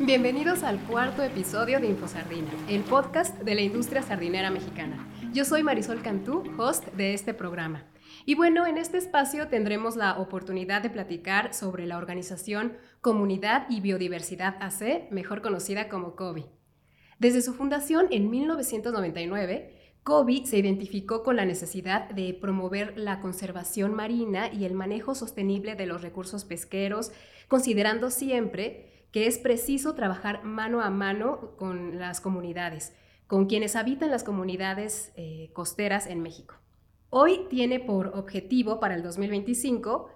Bienvenidos al cuarto episodio de InfoSardina, el podcast de la industria sardinera mexicana. Yo soy Marisol Cantú, host de este programa. Y bueno, en este espacio tendremos la oportunidad de platicar sobre la organización Comunidad y Biodiversidad AC, mejor conocida como COBI. Desde su fundación en 1999, COBI se identificó con la necesidad de promover la conservación marina y el manejo sostenible de los recursos pesqueros, considerando siempre que es preciso trabajar mano a mano con las comunidades, con quienes habitan las comunidades eh, costeras en México. Hoy tiene por objetivo para el 2025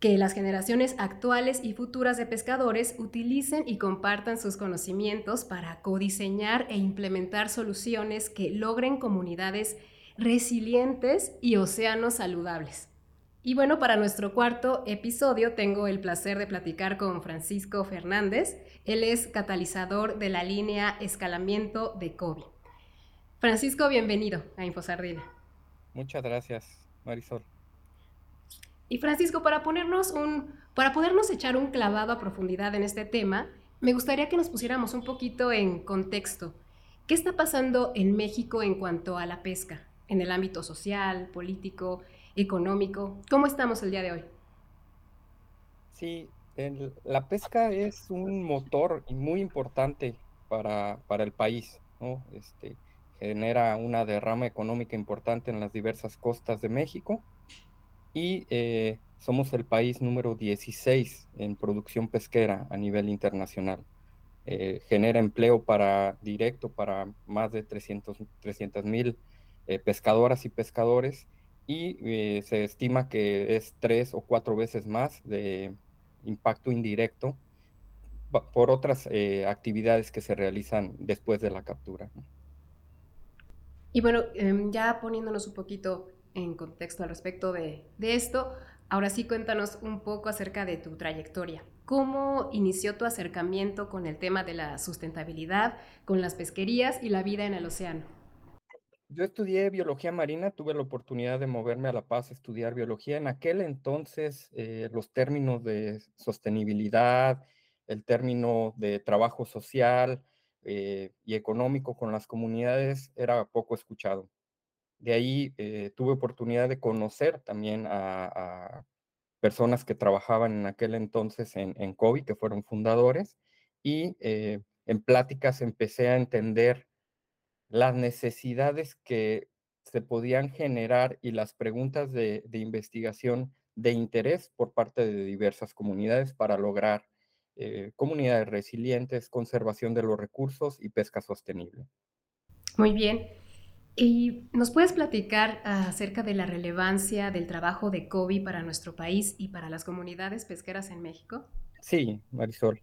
que las generaciones actuales y futuras de pescadores utilicen y compartan sus conocimientos para codiseñar e implementar soluciones que logren comunidades resilientes y océanos saludables. Y bueno, para nuestro cuarto episodio tengo el placer de platicar con Francisco Fernández. Él es catalizador de la línea Escalamiento de COVID. Francisco, bienvenido a InfoSardina. Muchas gracias, Marisol. Y Francisco, para ponernos un, para podernos echar un clavado a profundidad en este tema, me gustaría que nos pusiéramos un poquito en contexto. ¿Qué está pasando en México en cuanto a la pesca? En el ámbito social, político, económico. ¿Cómo estamos el día de hoy? Sí, la pesca es un motor muy importante para, para el país, ¿no? Este, genera una derrama económica importante en las diversas costas de México y eh, somos el país número 16 en producción pesquera a nivel internacional. Eh, genera empleo para directo para más de 300 mil eh, pescadoras y pescadores y se estima que es tres o cuatro veces más de impacto indirecto por otras actividades que se realizan después de la captura. Y bueno, em, ya poniéndonos un poquito en contexto al respecto de, esto, ahora sí cuéntanos un poco acerca de tu trayectoria. ¿Cómo inició tu acercamiento con el tema de la sustentabilidad, con las pesquerías y la vida en el océano? Yo estudié biología marina, tuve la oportunidad de moverme a La Paz a estudiar biología. En aquel entonces, eh, los términos de sostenibilidad, el término de trabajo social, eh, y económico con las comunidades era poco escuchado. De ahí eh, tuve oportunidad de conocer también a, personas que trabajaban en aquel entonces en, en COVID, que fueron fundadores, y eh, en pláticas empecé a entender las necesidades que se podían generar y las preguntas de, investigación de interés por parte de diversas comunidades para lograr eh, comunidades resilientes, conservación de los recursos y pesca sostenible. Muy bien. ¿Y nos puedes platicar acerca de la relevancia del trabajo de COBI para nuestro país y para las comunidades pesqueras en México? Sí, Marisol.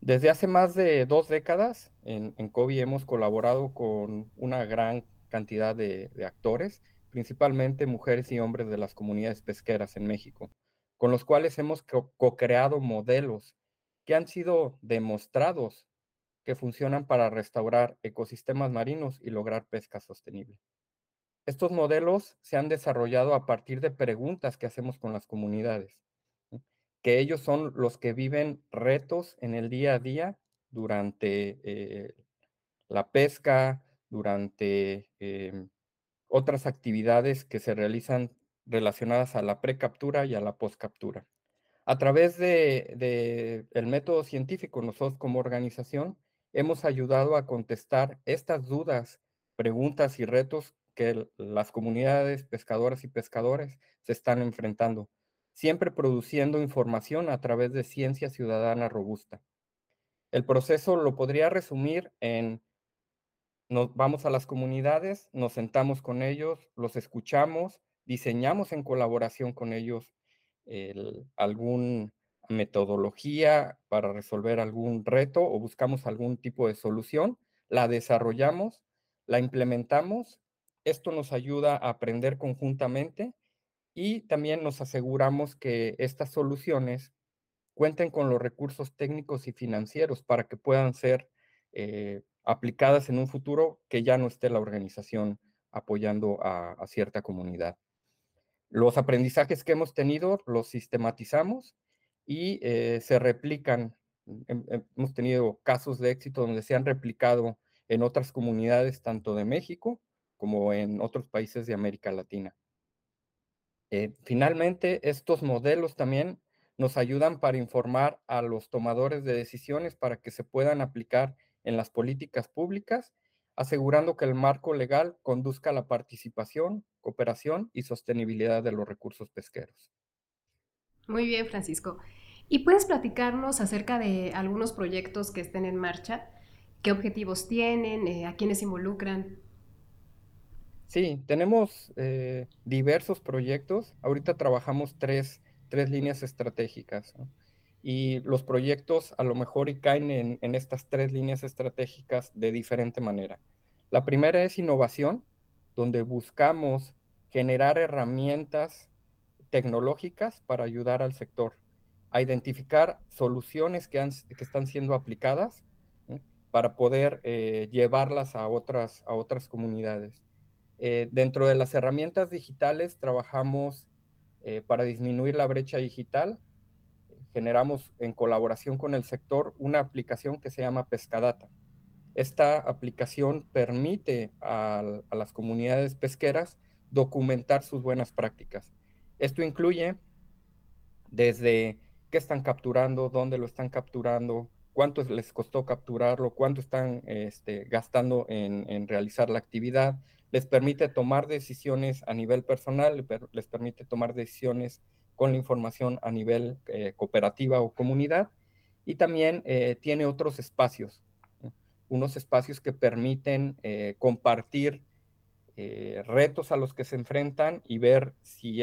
Desde hace más de dos décadas en, en hemos colaborado con una gran cantidad de, actores, principalmente mujeres y hombres de las comunidades pesqueras en México, con los cuales hemos co-creado modelos que han sido demostrados que funcionan para restaurar ecosistemas marinos y lograr pesca sostenible. Estos modelos se han desarrollado a partir de preguntas que hacemos con las comunidades, que ellos son los que viven retos en el día a día durante eh, la pesca, durante em, otras actividades que se realizan relacionadas a la precaptura y a la postcaptura. A través de, el método científico, nosotros como organización hemos ayudado a contestar estas dudas, preguntas y retos que las comunidades pescadoras y pescadores se están enfrentando, siempre produciendo información a través de ciencia ciudadana robusta. El proceso lo podría resumir en, nos vamos a las comunidades, nos sentamos con ellos, los escuchamos, diseñamos en colaboración con ellos alguna metodología para resolver algún reto o buscamos algún tipo de solución, la desarrollamos, la implementamos. Esto nos ayuda a aprender conjuntamente y también nos aseguramos que estas soluciones cuenten con los recursos técnicos y financieros para que puedan ser eh, aplicadas en un futuro que ya no esté la organización apoyando a cierta comunidad. Los aprendizajes que hemos tenido los sistematizamos y eh, se replican. Hemos tenido casos de éxito donde se han replicado en otras comunidades, tanto de México como en otros países de América Latina. Eh, finalmente, estos modelos también nos ayudan para informar a los tomadores de decisiones para que se puedan aplicar en las políticas públicas, asegurando que el marco legal conduzca a la participación, cooperación y sostenibilidad de los recursos pesqueros. Muy bien, Francisco. ¿Y puedes platicarnos acerca de algunos proyectos que estén en marcha? ¿Qué objetivos tienen? Eh, ¿A quiénes involucran? Sí, tenemos eh, diversos proyectos. Ahorita trabajamos tres, líneas estratégicas. Y los proyectos a lo mejor caen en, en estas tres líneas estratégicas de diferente manera. La primera es innovación, donde buscamos generar herramientas tecnológicas para ayudar al sector a identificar soluciones que, están siendo aplicadas para poder eh, llevarlas a otras, comunidades. Eh, dentro de las herramientas digitales trabajamos eh, para disminuir la brecha digital. Generamos en colaboración con el sector una aplicación que se llama Pescadata. Esta aplicación permite a las comunidades pesqueras documentar sus buenas prácticas. Esto incluye desde qué están capturando, dónde lo están capturando, cuánto les costó capturarlo, cuánto están este, gastando en, realizar la actividad. Les permite tomar decisiones a nivel personal, les permite tomar decisiones con la información a nivel eh, cooperativa o comunidad. Y también eh, tiene otros espacios, unos espacios que permiten eh, compartir eh, retos a los que se enfrentan y ver si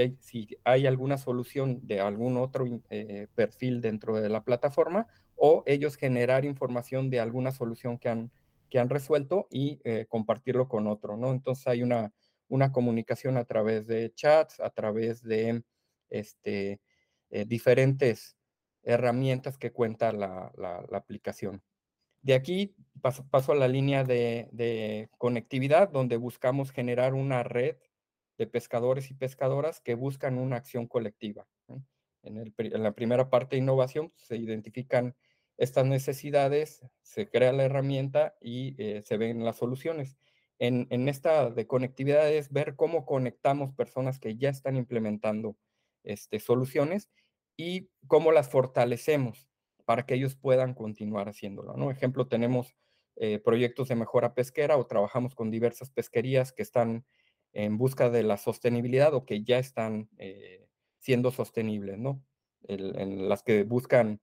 hay, alguna solución de algún otro eh, perfil dentro de la plataforma o ellos generar información de alguna solución que han, que han resuelto y eh, compartirlo con otro, ¿no? Entonces hay una, una comunicación a través de chats, a través de este, diferentes herramientas que cuenta la aplicación. De aquí paso, a la línea de, conectividad, donde buscamos generar una red de pescadores y pescadoras que buscan una acción colectiva. En, la primera parte de innovación pues, se identifican estas necesidades, se crea la herramienta y eh, se ven las soluciones. En, esta de conectividad es ver cómo conectamos personas que ya están implementando este, soluciones y cómo las fortalecemos para que ellos puedan continuar haciéndolo. ¿no? Ejemplo, tenemos eh, proyectos de mejora pesquera o trabajamos con diversas pesquerías que están en busca de la sostenibilidad o que ya están eh, siendo sostenibles, ¿no? en las que buscan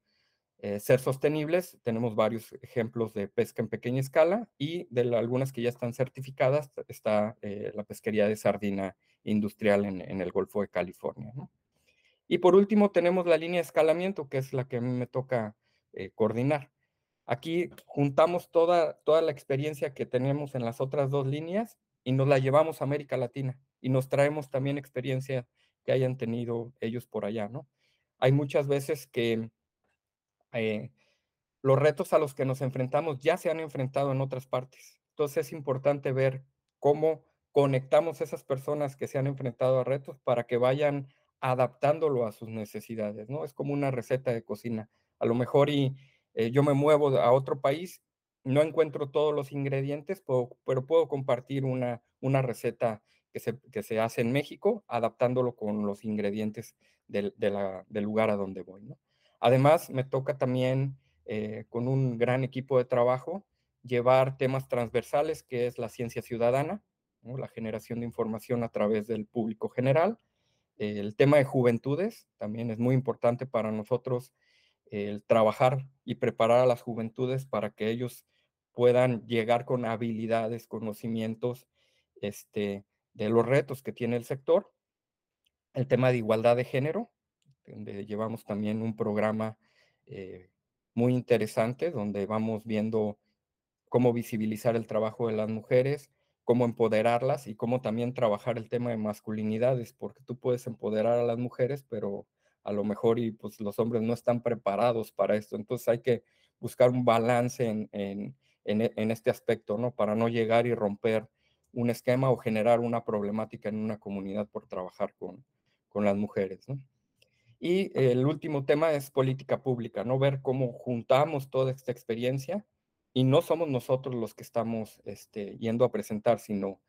eh, ser sostenibles, tenemos varios ejemplos de pesca en pequeña escala y de algunas que ya están certificadas está la pesquería de sardina industrial en, el Golfo de California. Y por último tenemos la línea de escalamiento, que es la que me toca eh, coordinar. Aquí juntamos toda, toda la experiencia que tenemos en las otras dos líneas y nos la llevamos a América Latina y nos traemos también experiencia que hayan tenido ellos por allá, ¿no? Hay muchas veces que eh, los retos a los que nos enfrentamos ya se han enfrentado en otras partes. Entonces es importante ver cómo conectamos esas personas que se han enfrentado a retos para que vayan adaptándolo a sus necesidades, ¿no? Es como una receta de cocina. A lo mejor y eh, yo me muevo a otro país, no encuentro todos los ingredientes, pero, puedo compartir una, una receta que se, que se, hace en México, adaptándolo con los ingredientes del, lugar a donde voy, ¿no? Además, me toca también eh, con un gran equipo de trabajo llevar temas transversales, que es la ciencia ciudadana, la generación de información a través del público general, el tema de juventudes también es muy importante para nosotros el trabajar y preparar a las juventudes para que ellos puedan llegar con habilidades, conocimientos este, de los retos que tiene el sector. El tema de igualdad de género, donde llevamos también un programa eh, muy interesante, donde vamos viendo cómo visibilizar el trabajo de las mujeres, cómo empoderarlas y cómo también trabajar el tema de masculinidades, porque tú puedes empoderar a las mujeres, pero a lo mejor y pues los hombres no están preparados para esto. Entonces hay que buscar un balance en, en, en, este aspecto, ¿no? Para no llegar y romper un esquema o generar una problemática en una comunidad por trabajar con, con las mujeres. Y el último tema es política pública, ¿no? Ver cómo juntamos toda esta experiencia y no somos nosotros los que estamos este, yendo a presentar, sino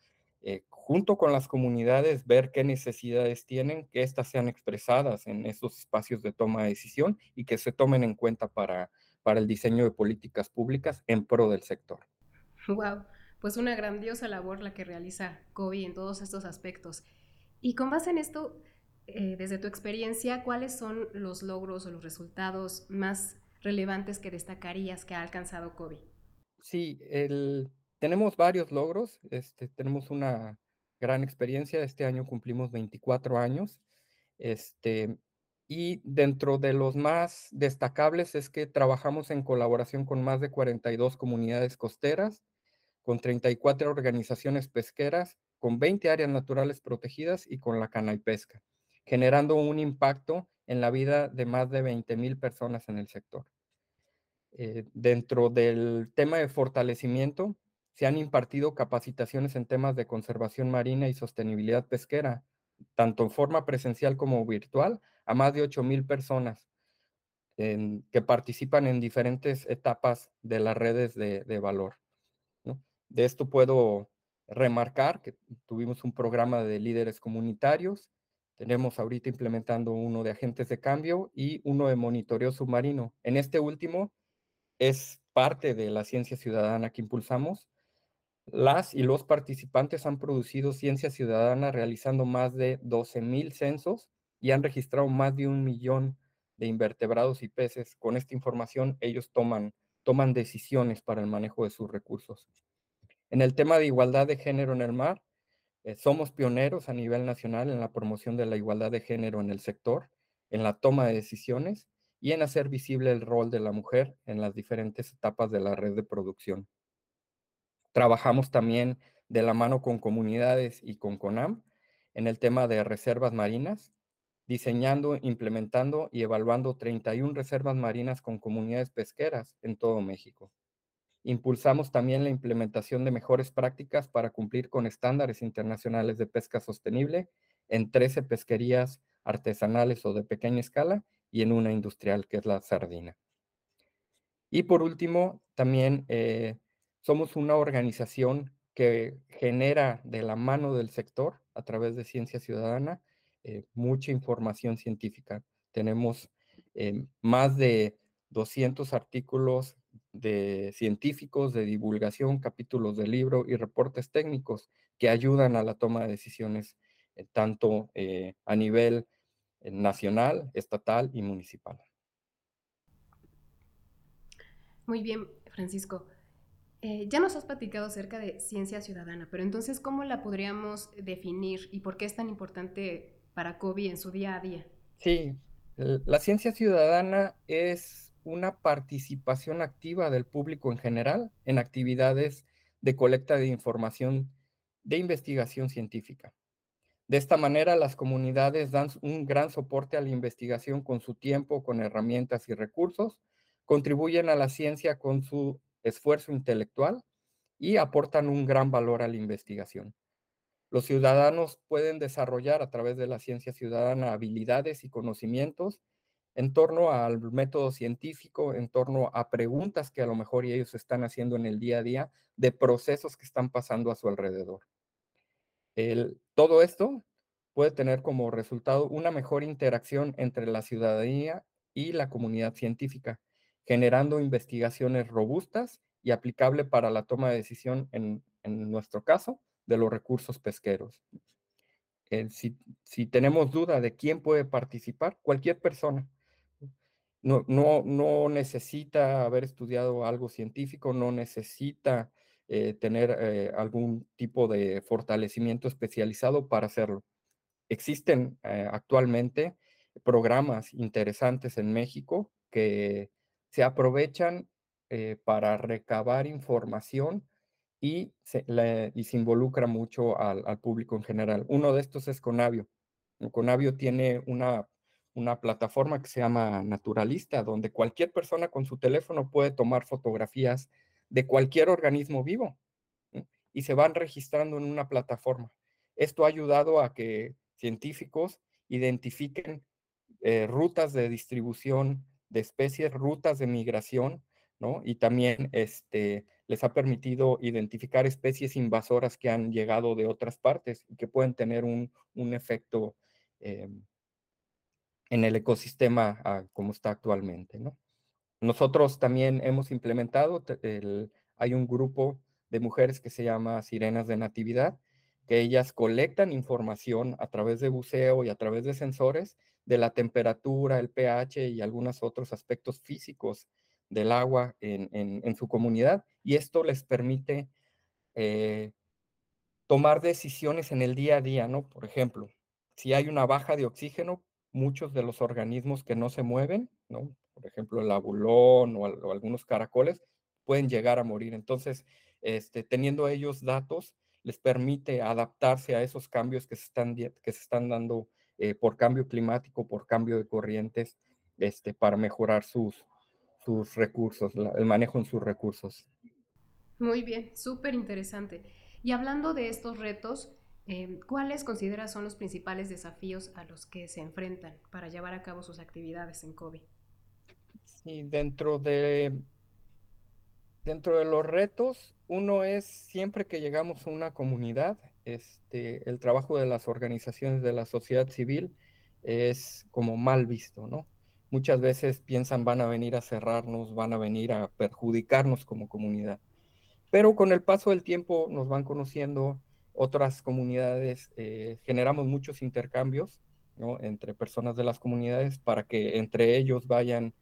eh, junto con las comunidades, ver qué necesidades tienen, que éstas sean expresadas en esos espacios de toma de decisión y que se tomen en cuenta para, para el diseño de políticas públicas en pro del sector. Wow, pues una grandiosa labor la que realiza COBI en todos estos aspectos. Y con base en esto, eh, desde tu experiencia, ¿cuáles son los logros o los resultados más relevantes que destacarías que ha alcanzado COBI? Sí, tenemos varios logros, este, tenemos una gran experiencia, este año cumplimos 24 años, este, y dentro de los más destacables es que trabajamos en colaboración con más de 42 comunidades costeras, con 34 organizaciones pesqueras, con 20 áreas naturales protegidas y con la cana y pesca, generando un impacto en la vida de más de 20 mil personas en el sector. Eh, dentro del tema de fortalecimiento, se han impartido capacitaciones en temas de conservación marina y sostenibilidad pesquera, tanto en forma presencial como virtual, a más de 8 mil personas que participan en diferentes etapas de las redes de, valor. De esto puedo remarcar que tuvimos un programa de líderes comunitarios, tenemos ahorita implementando uno de agentes de cambio y uno de monitoreo submarino. En este último es parte de la ciencia ciudadana que impulsamos. Las y los participantes han producido ciencia ciudadana realizando más de 12.000 censos y han registrado más de un millón de invertebrados y peces. Con esta información ellos toman, toman decisiones para el manejo de sus recursos. En el tema de igualdad de género en el mar, eh, somos pioneros a nivel nacional en la promoción de la igualdad de género en el sector, en la toma de decisiones y en hacer visible el rol de la mujer en las diferentes etapas de la red de producción. Trabajamos también de la mano con comunidades y con CONAM en el tema de reservas marinas, diseñando, implementando y evaluando 31 reservas marinas con comunidades pesqueras en todo México. Impulsamos también la implementación de mejores prácticas para cumplir con estándares internacionales de pesca sostenible en 13 pesquerías artesanales o de pequeña escala y en una industrial que es la sardina. Y por último, también eh, somos una organización que genera de la mano del sector, a través de Ciencia Ciudadana, eh, mucha información científica. Tenemos eh, más de 200 artículos de científicos, de divulgación, capítulos de libro y reportes técnicos que ayudan a la toma de decisiones tanto a nivel nacional, estatal y municipal. Muy bien, Francisco. Eh, ya nos has platicado acerca de ciencia ciudadana, pero entonces, ¿cómo la podríamos definir y por qué es tan importante para COBI en su día a día? Sí, la ciencia ciudadana es una participación activa del público en general en actividades de colecta de información de investigación científica. De esta manera, las comunidades dan un gran soporte a la investigación con su tiempo, con herramientas y recursos, contribuyen a la ciencia con su esfuerzo intelectual y aportan un gran valor a la investigación. Los ciudadanos pueden desarrollar a través de la ciencia ciudadana habilidades y conocimientos en torno al método científico, en torno a preguntas que a lo mejor ellos están haciendo en el día a día de procesos que están pasando a su alrededor todo esto puede tener como resultado una mejor interacción entre la ciudadanía y la comunidad científica, generando investigaciones robustas y aplicable para la toma de decisión, en, nuestro caso, de los recursos pesqueros. si, si, tenemos duda de quién puede participar, cualquier persona. No necesita haber estudiado algo científico, no necesita eh, tener eh, algún tipo de fortalecimiento especializado para hacerlo. Existen eh, actualmente programas interesantes en México que se aprovechan para recabar información y se, y se involucra mucho al, al, público en general. Uno de estos es Conavio. Conavio tiene una, una plataforma que se llama Naturalista, donde cualquier persona con su teléfono puede tomar fotografías de cualquier organismo vivo y se van registrando en una plataforma. Esto ha ayudado a que científicos identifiquen eh, rutas de distribución de especies, rutas de migración, ¿no? Y también este, les ha permitido identificar especies invasoras que han llegado de otras partes y que pueden tener un, efecto eh, en el ecosistema ah, como está actualmente, ¿no? Nosotros también hemos implementado, hay un grupo de mujeres que se llama Sirenas de Natividad, que ellas colectan información a través de buceo y a través de sensores de la temperatura, el pH y algunos otros aspectos físicos del agua en, su comunidad y esto les permite eh, tomar decisiones en el día a día, ¿no? Por ejemplo, si hay una baja de oxígeno, muchos de los organismos que no se mueven, ¿no? Por ejemplo, el abulón o, algunos caracoles pueden llegar a morir. Entonces, este, teniendo ellos datos, les permite adaptarse a esos cambios que se están, que se están dando eh, por cambio climático, por cambio de corrientes, este, para mejorar sus, sus recursos, el manejo en sus recursos. Muy bien, súper interesante. Y hablando de estos retos, eh, ¿cuáles consideras son los principales desafíos a los que se enfrentan para llevar a cabo sus actividades en COVID? Sí, dentro de Dentro de los retos, uno es siempre que llegamos a una comunidad, este, el trabajo de las organizaciones de la sociedad civil es como mal visto, ¿no? Muchas veces piensan van a venir a cerrarnos, van a venir a perjudicarnos como comunidad. Pero con el paso del tiempo nos van conociendo otras comunidades, eh, generamos muchos intercambios ¿no? entre personas de las comunidades para que entre ellos vayan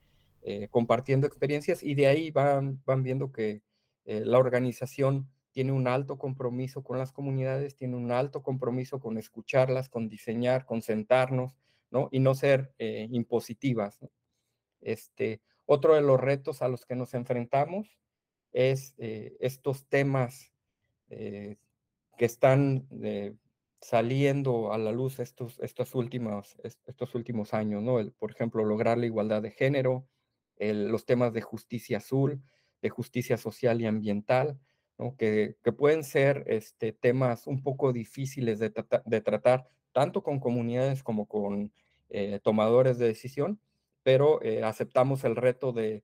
eh, compartiendo experiencias y de ahí van, van viendo que eh, la organización tiene un alto compromiso con las comunidades, tiene un alto compromiso con escucharlas, con diseñar, con sentarnos, ¿no? Y no ser eh, impositivas. Este, otro de los retos a los que nos enfrentamos es estos temas que están saliendo a la luz estos, estos, últimos, estos últimos años, ¿no? por ejemplo, lograr la igualdad de género, los temas de justicia azul, de justicia social y ambiental, que, pueden ser este, temas un poco difíciles de, tratar, tanto con comunidades como con eh, tomadores de decisión, pero eh, aceptamos el reto de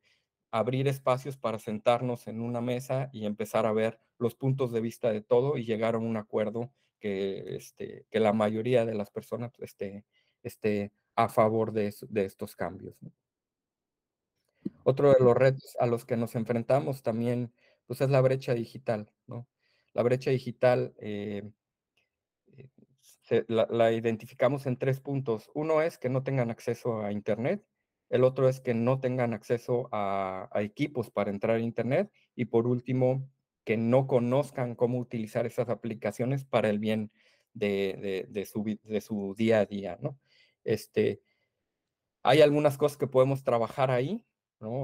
abrir espacios para sentarnos en una mesa y empezar a ver los puntos de vista de todo y llegar a un acuerdo que, este, la mayoría de las personas esté, esté a favor de, de estos cambios. Otro de los retos a los que nos enfrentamos también, pues es la brecha digital, ¿no? La brecha digital eh, eh, la, identificamos en tres puntos. Uno es que no tengan acceso a Internet, el otro es que no tengan acceso a, equipos para entrar a Internet y por último, que no conozcan cómo utilizar esas aplicaciones para el bien de, su, de su, día a día, ¿no? Este, hay algunas cosas que podemos trabajar ahí,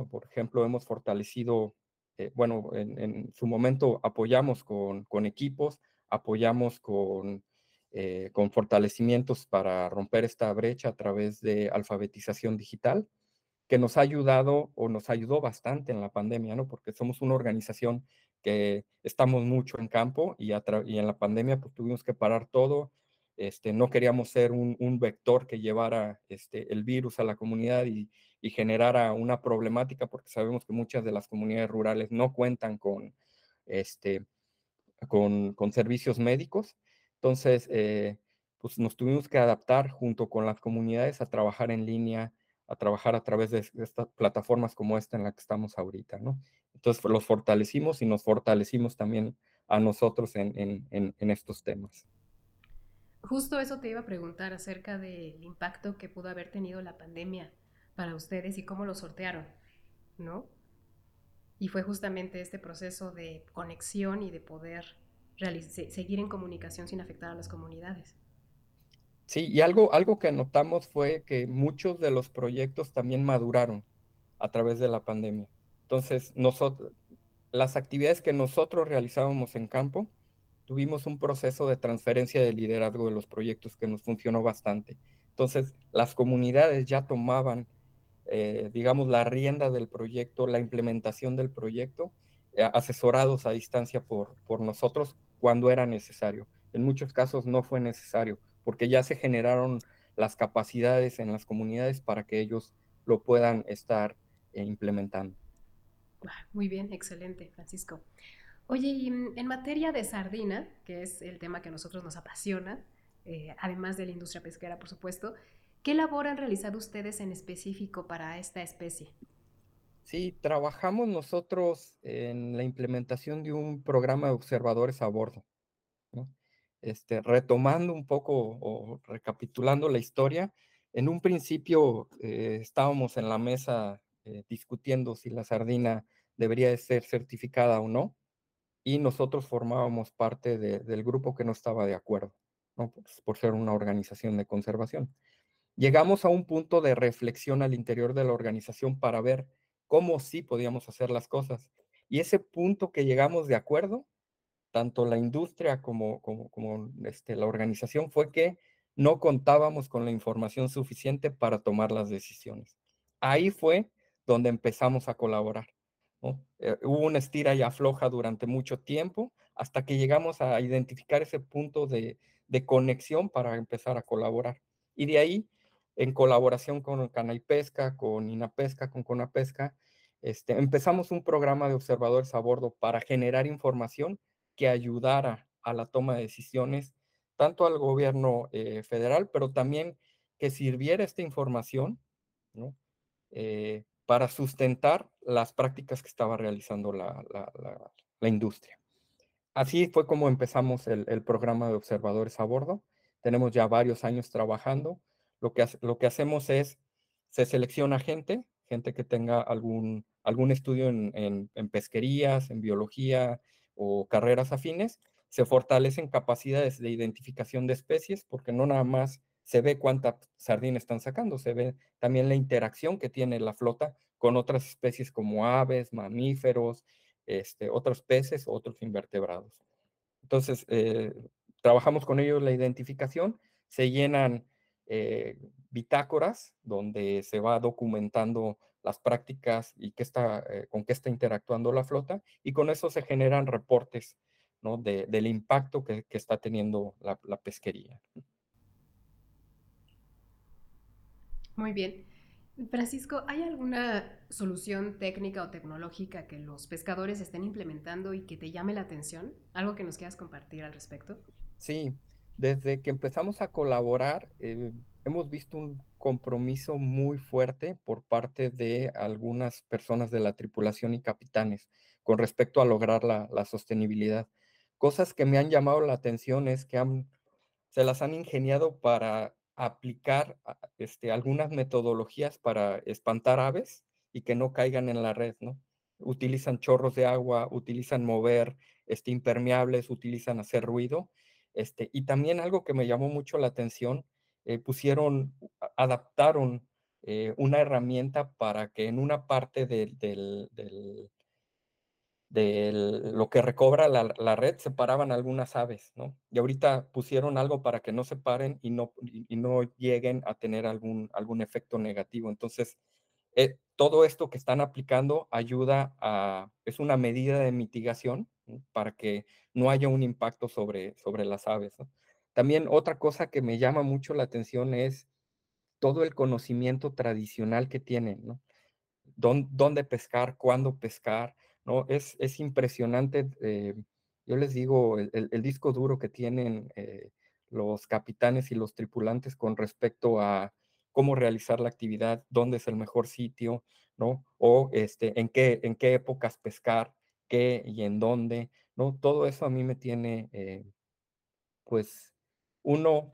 por ejemplo, hemos fortalecido, eh, bueno, en, su momento apoyamos con, equipos, apoyamos con, eh, con fortalecimientos para romper esta brecha a través de alfabetización digital, que nos ha ayudado o nos ayudó bastante en la pandemia, ¿no? Porque somos una organización que estamos mucho en campo y, en la pandemia pues tuvimos que parar todo, este, no queríamos ser un, vector que llevara este, el virus a la comunidad y, generara una problemática porque sabemos que muchas de las comunidades rurales no cuentan con, este, con, servicios médicos. Entonces, eh, pues nos tuvimos que adaptar junto con las comunidades a trabajar en línea, a trabajar a través de estas plataformas como esta en la que estamos ahorita, ¿no? Entonces los fortalecimos y nos fortalecimos también a nosotros en estos temas. Justo eso te iba a preguntar acerca del impacto que pudo haber tenido la pandemia para ustedes y cómo lo sortearon, ¿no? Y fue justamente este proceso de conexión y de poder seguir en comunicación sin afectar a las comunidades. Sí, y algo, algo que notamos fue que muchos de los proyectos también maduraron a través de la pandemia. Entonces, nosotros, las actividades que nosotros realizábamos en campo, tuvimos un proceso de transferencia de liderazgo de los proyectos que nos funcionó bastante. Entonces, las comunidades ya tomaban, eh, digamos, la rienda del proyecto, la implementación del proyecto, eh, asesorados a distancia por, por nosotros cuando era necesario. En muchos casos no fue necesario, porque ya se generaron las capacidades en las comunidades para que ellos lo puedan estar eh, implementando. Muy bien, excelente, Francisco. Oye, en materia de sardina, que es el tema que a nosotros nos apasiona, eh, además de la industria pesquera, por supuesto, ¿qué labor han realizado ustedes en específico para esta especie? Sí, trabajamos nosotros en la implementación de un programa de observadores a bordo. Este, retomando un poco o recapitulando la historia, en un principio eh, estábamos en la mesa eh, discutiendo si la sardina debería de ser certificada o no, y nosotros formábamos parte del grupo que no estaba de acuerdo, ¿no? Por ser una organización de conservación. Llegamos a un punto de reflexión al interior de la organización para ver cómo sí podíamos hacer las cosas. Y ese punto que llegamos de acuerdo, tanto la industria como, como, este, la organización, fue que no contábamos con la información suficiente para tomar las decisiones. Ahí fue donde empezamos a colaborar. Eh, hubo una estira y afloja durante mucho tiempo hasta que llegamos a identificar ese punto de, de conexión para empezar a colaborar. Y de ahí, en colaboración con Canay Pesca, con Inapesca, con Conapesca, este, empezamos un programa de observadores a bordo para generar información que ayudara a la toma de decisiones, tanto al gobierno eh, federal, pero también que sirviera esta información. Eh, para sustentar las prácticas que estaba realizando la, industria. Así fue como empezamos el, programa de observadores a bordo. Tenemos ya varios años trabajando. Lo que, lo que hacemos es, se selecciona gente, gente que tenga algún, algún estudio en, en pesquerías, en biología o carreras afines, se fortalecen capacidades de identificación de especies, porque no nada más se ve cuánta sardina están sacando, se ve también la interacción que tiene la flota con otras especies como aves, mamíferos, este, otros peces, otros invertebrados. Entonces, eh, trabajamos con ellos la identificación, se llenan eh, bitácoras donde se va documentando las prácticas y qué está, eh, con qué está interactuando la flota, y con eso se generan reportes ¿no? del impacto que, está teniendo la, la pesquería. Muy bien. Francisco, ¿hay alguna solución técnica o tecnológica que los pescadores estén implementando y que te llame la atención? ¿Algo que nos quieras compartir al respecto? Sí, desde que empezamos a colaborar, eh, hemos visto un compromiso muy fuerte por parte de algunas personas de la tripulación y capitanes con respecto a lograr la, sostenibilidad. Cosas que me han llamado la atención es que se las han ingeniado para aplicar este, algunas metodologías para espantar aves y que no caigan en la red, ¿no? Utilizan chorros de agua, utilizan mover este, impermeables, utilizan hacer ruido. Este, y también algo que me llamó mucho la atención, eh, pusieron, adaptaron eh, una herramienta para que en una parte del, de lo que recobra la, red, separaban algunas aves, ¿no? Y ahorita pusieron algo para que no se paren y no, y, no lleguen a tener algún, algún efecto negativo. Entonces, eh, todo esto que están aplicando ayuda a, es una medida de mitigación para que no haya un impacto sobre, sobre las aves. También otra cosa que me llama mucho la atención es todo el conocimiento tradicional que tienen, dónde pescar, cuándo pescar, ¿no? Es, es impresionante, eh, yo les digo, el, disco duro que tienen eh, los capitanes y los tripulantes con respecto a cómo realizar la actividad, dónde es el mejor sitio, ¿no? O este, en, qué, en qué épocas pescar, qué y en dónde, ¿no? Todo eso a mí me tiene, eh, pues, uno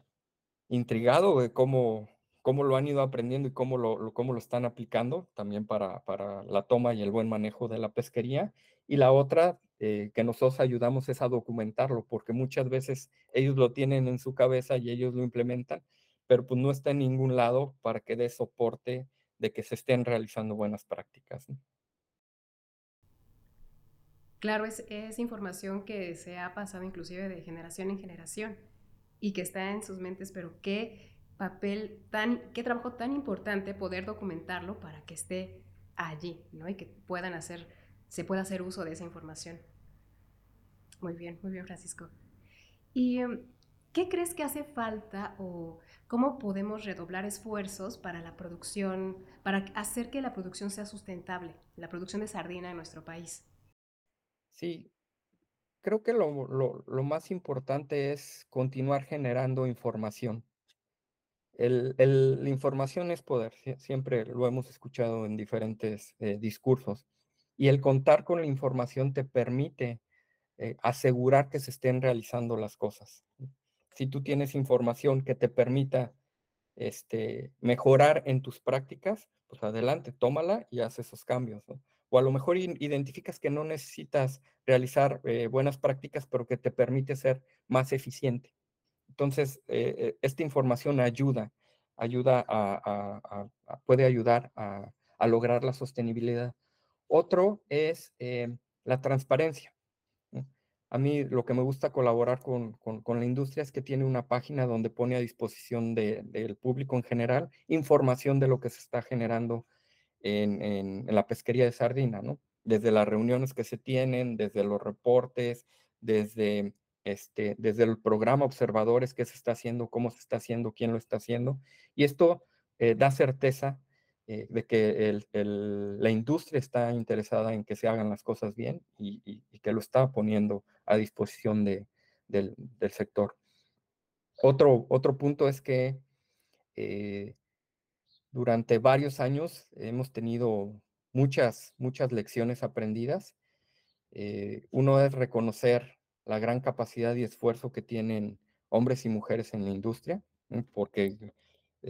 intrigado de cómo, cómo lo han ido aprendiendo y cómo lo, cómo lo están aplicando también para, para, la toma y el buen manejo de la pesquería. Y la otra eh, que nosotros ayudamos es a documentarlo, porque muchas veces ellos lo tienen en su cabeza y ellos lo implementan, pero pues no está en ningún lado para que dé soporte de que se estén realizando buenas prácticas. Claro, es, es información que se ha pasado inclusive de generación en generación y que está en sus mentes, pero que papel tan, qué trabajo tan importante poder documentarlo para que esté allí, ¿no? Y que puedan hacer, se pueda hacer uso de esa información. Muy bien, muy bien, Francisco. Y em, ¿Qué crees que hace falta o cómo podemos redoblar esfuerzos para la producción, para hacer que la producción sea sustentable, la producción de sardina en nuestro país? Sí, creo que lo, más importante es continuar generando información. La información es poder, siempre lo hemos escuchado en diferentes eh, discursos, y el contar con la información te permite eh, asegurar que se estén realizando las cosas si tú tienes información que te permita este, mejorar en tus prácticas, pues adelante, tómala y haz esos cambios. O a lo mejor identificas que no necesitas realizar eh, buenas prácticas, pero que te permite ser más eficiente. Entonces, eh, eh, esta información ayuda, ayuda a, puede ayudar a, lograr la sostenibilidad. Otro es la transparencia. A mí lo que me gusta colaborar con, la industria es que tiene una página donde pone a disposición del público en general información de lo que se está generando en, la pesquería de sardina, ¿no? Desde las reuniones que se tienen, desde los reportes, desde, este, desde el programa observadores, qué se está haciendo, cómo se está haciendo, quién lo está haciendo. Y esto eh, da certeza eh, de que la industria está interesada en que se hagan las cosas bien y, que lo está poniendo a disposición del, sector. Otro, otro punto es que eh, durante varios años hemos tenido muchas, muchas lecciones aprendidas. Eh, uno es reconocer la gran capacidad y esfuerzo que tienen hombres y mujeres en la industria, porque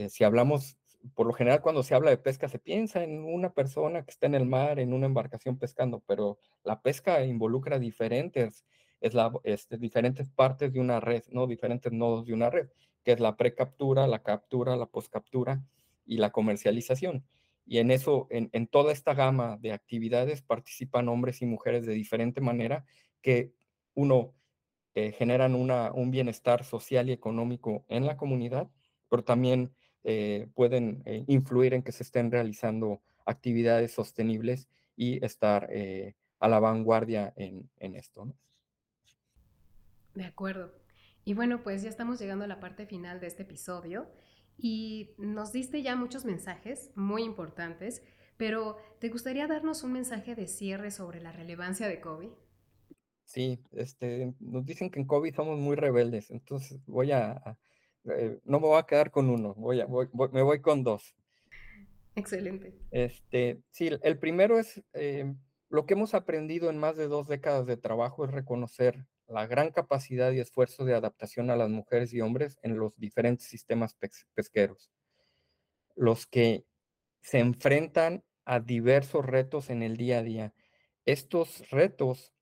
si hablamos por lo general cuando se habla de pesca se piensa en una persona que está en el mar, en una embarcación pescando, pero la pesca involucra diferentes, es la, este, diferentes partes de una red, ¿no? Diferentes nodos de una red, que es la precaptura, la captura, la postcaptura y la comercialización. Y en eso, en, en toda esta gama de actividades participan hombres y mujeres de diferente manera que uno eh, generan una, un bienestar social y económico en la comunidad, pero también eh, pueden eh, influir en que se estén realizando actividades sostenibles y estar eh, a la vanguardia en, esto. De acuerdo. Y bueno, pues ya estamos llegando a la parte final de este episodio y nos diste ya muchos mensajes muy importantes, pero ¿te gustaría darnos un mensaje de cierre sobre la relevancia de COVID? Sí, este, nos dicen que en COVID somos muy rebeldes, entonces voy a eh, no me voy a quedar con uno, voy a, me voy con dos. Excelente. Este, sí, el primero es eh, lo que hemos aprendido en más de dos décadas de trabajo es reconocer la gran capacidad y esfuerzo de adaptación a las mujeres y hombres en los diferentes sistemas pesqueros, los que se enfrentan a diversos retos en el día a día. Estos retos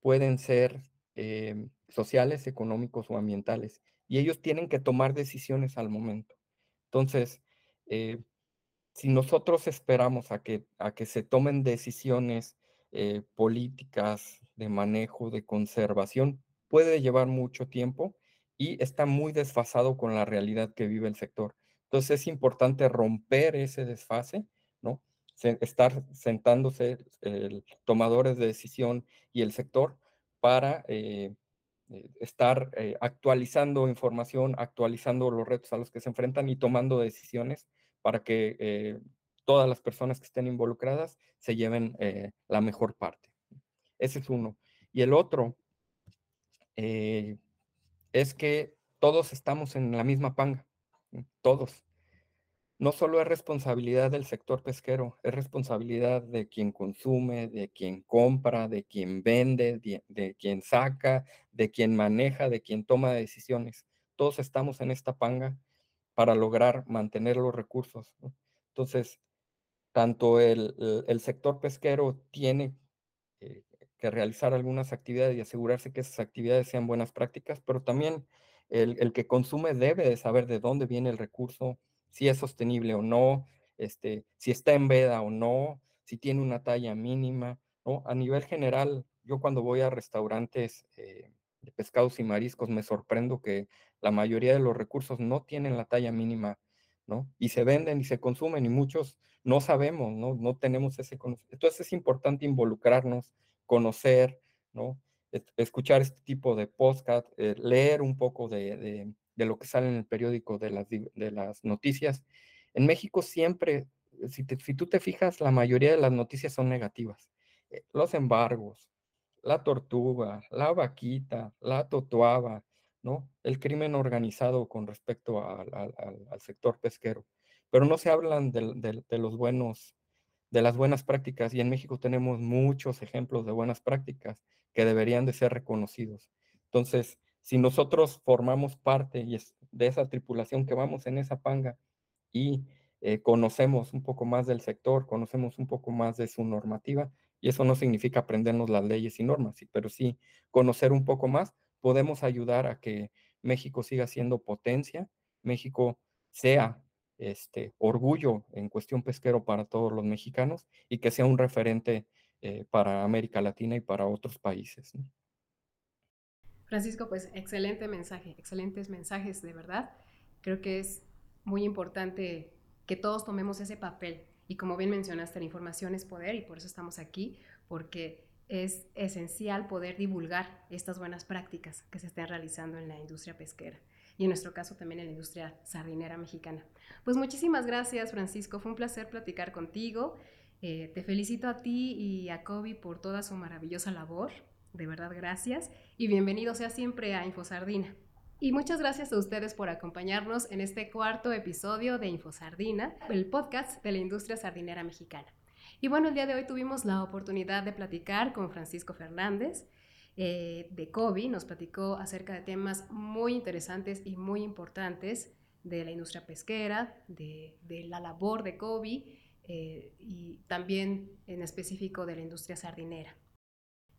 pueden ser eh, sociales, económicos o ambientales y ellos tienen que tomar decisiones al momento. Entonces, eh, si nosotros esperamos a que, a que se tomen decisiones eh, políticas de manejo, de conservación, puede llevar mucho tiempo y está muy desfasado con la realidad que vive el sector. Entonces es importante romper ese desfase, ¿no? estar sentándose el, tomadores de decisión y el sector para eh, eh, estar eh, actualizando información, actualizando los retos a los que se enfrentan y tomando decisiones para que eh, todas las personas que estén involucradas se lleven la mejor parte. Ese es uno. Y el otro es que todos estamos en la misma panga, todos no solo es responsabilidad del sector pesquero, es responsabilidad de quien consume, de quien compra, de quien vende, de, quien saca, de quien maneja, de quien toma decisiones. Todos estamos en esta panga para lograr mantener los recursos. Entonces, tanto el, sector pesquero tiene eh, que realizar algunas actividades y asegurarse que esas actividades sean buenas prácticas, pero también el, el que consume debe de saber de dónde viene el recurso, si es sostenible o no, este, si está en veda o no, si tiene una talla mínima, ¿no? A nivel general, yo cuando voy a restaurantes eh, de pescados y mariscos me sorprendo que la mayoría de los recursos no tienen la talla mínima, ¿no? Y se venden y se consumen y muchos no sabemos, ¿no? No tenemos ese conocimiento. Entonces es importante involucrarnos, conocer, ¿no? escuchar este tipo de podcast, eh, leer un poco de, lo que sale en el periódico de las, de las noticias. En México siempre, si, si, tú te fijas, la mayoría de las noticias son negativas. Eh, los embargos, la tortuga, la vaquita, la totuaba, ¿no? El crimen organizado con respecto al sector pesquero. Pero no se hablan de, de los buenos de las buenas prácticas y en México tenemos muchos ejemplos de buenas prácticas que deberían de ser reconocidos. Entonces, si nosotros formamos parte de esa tripulación que vamos en esa panga y eh, conocemos un poco más del sector, conocemos un poco más de su normativa, y eso no significa aprendernos las leyes y normas, pero sí conocer un poco más, podemos ayudar a que México siga siendo potencia, México sea este, orgullo en cuestión pesquero para todos los mexicanos y que sea un referente eh, para América Latina y para otros países. Francisco, pues excelente mensaje, excelentes mensajes, de verdad. Creo que es muy importante que todos tomemos ese papel. Y como bien mencionaste, la información es poder y por eso estamos aquí, porque es esencial poder divulgar estas buenas prácticas que se estén realizando en la industria pesquera y en nuestro caso también en la industria sardinera mexicana. Pues muchísimas gracias Francisco, fue un placer platicar contigo. Eh, te felicito a ti y a Kobe por toda su maravillosa labor, de verdad gracias y bienvenido sea siempre a InfoSardina. Y muchas gracias a ustedes por acompañarnos en este cuarto episodio de InfoSardina, el podcast de la industria sardinera mexicana. Y bueno, el día de hoy tuvimos la oportunidad de platicar con Francisco Fernández, eh, de Kobe, nos platicó acerca de temas muy interesantes y muy importantes de la industria pesquera, de, la labor de Kobe eh, y también en específico de la industria sardinera.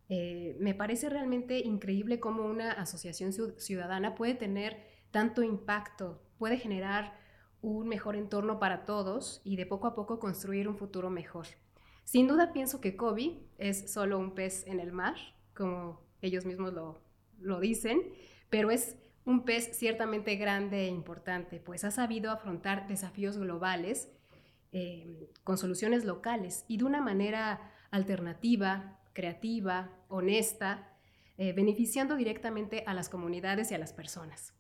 Eh, me parece realmente increíble cómo una asociación ciudadana puede tener tanto impacto, puede generar un mejor entorno para todos y de poco a poco construir un futuro mejor. Sin duda pienso que Kobe es solo un pez en el mar, como ellos mismos lo, dicen, pero es un pez ciertamente grande e importante, pues ha sabido afrontar desafíos globales eh, con soluciones locales y de una manera alternativa, creativa, honesta, eh, beneficiando directamente a las comunidades y a las personas.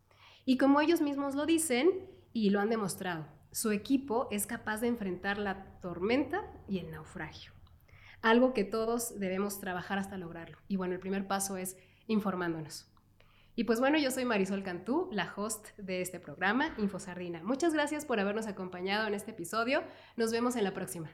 Y como ellos mismos lo dicen y lo han demostrado, su equipo es capaz de enfrentar la tormenta y el naufragio algo que todos debemos trabajar hasta lograrlo. Y bueno, el primer paso es informándonos. Y pues bueno, yo soy Marisol Cantú, la host de este programa, InfoSardina. Muchas gracias por habernos acompañado en este episodio. Nos vemos en la próxima.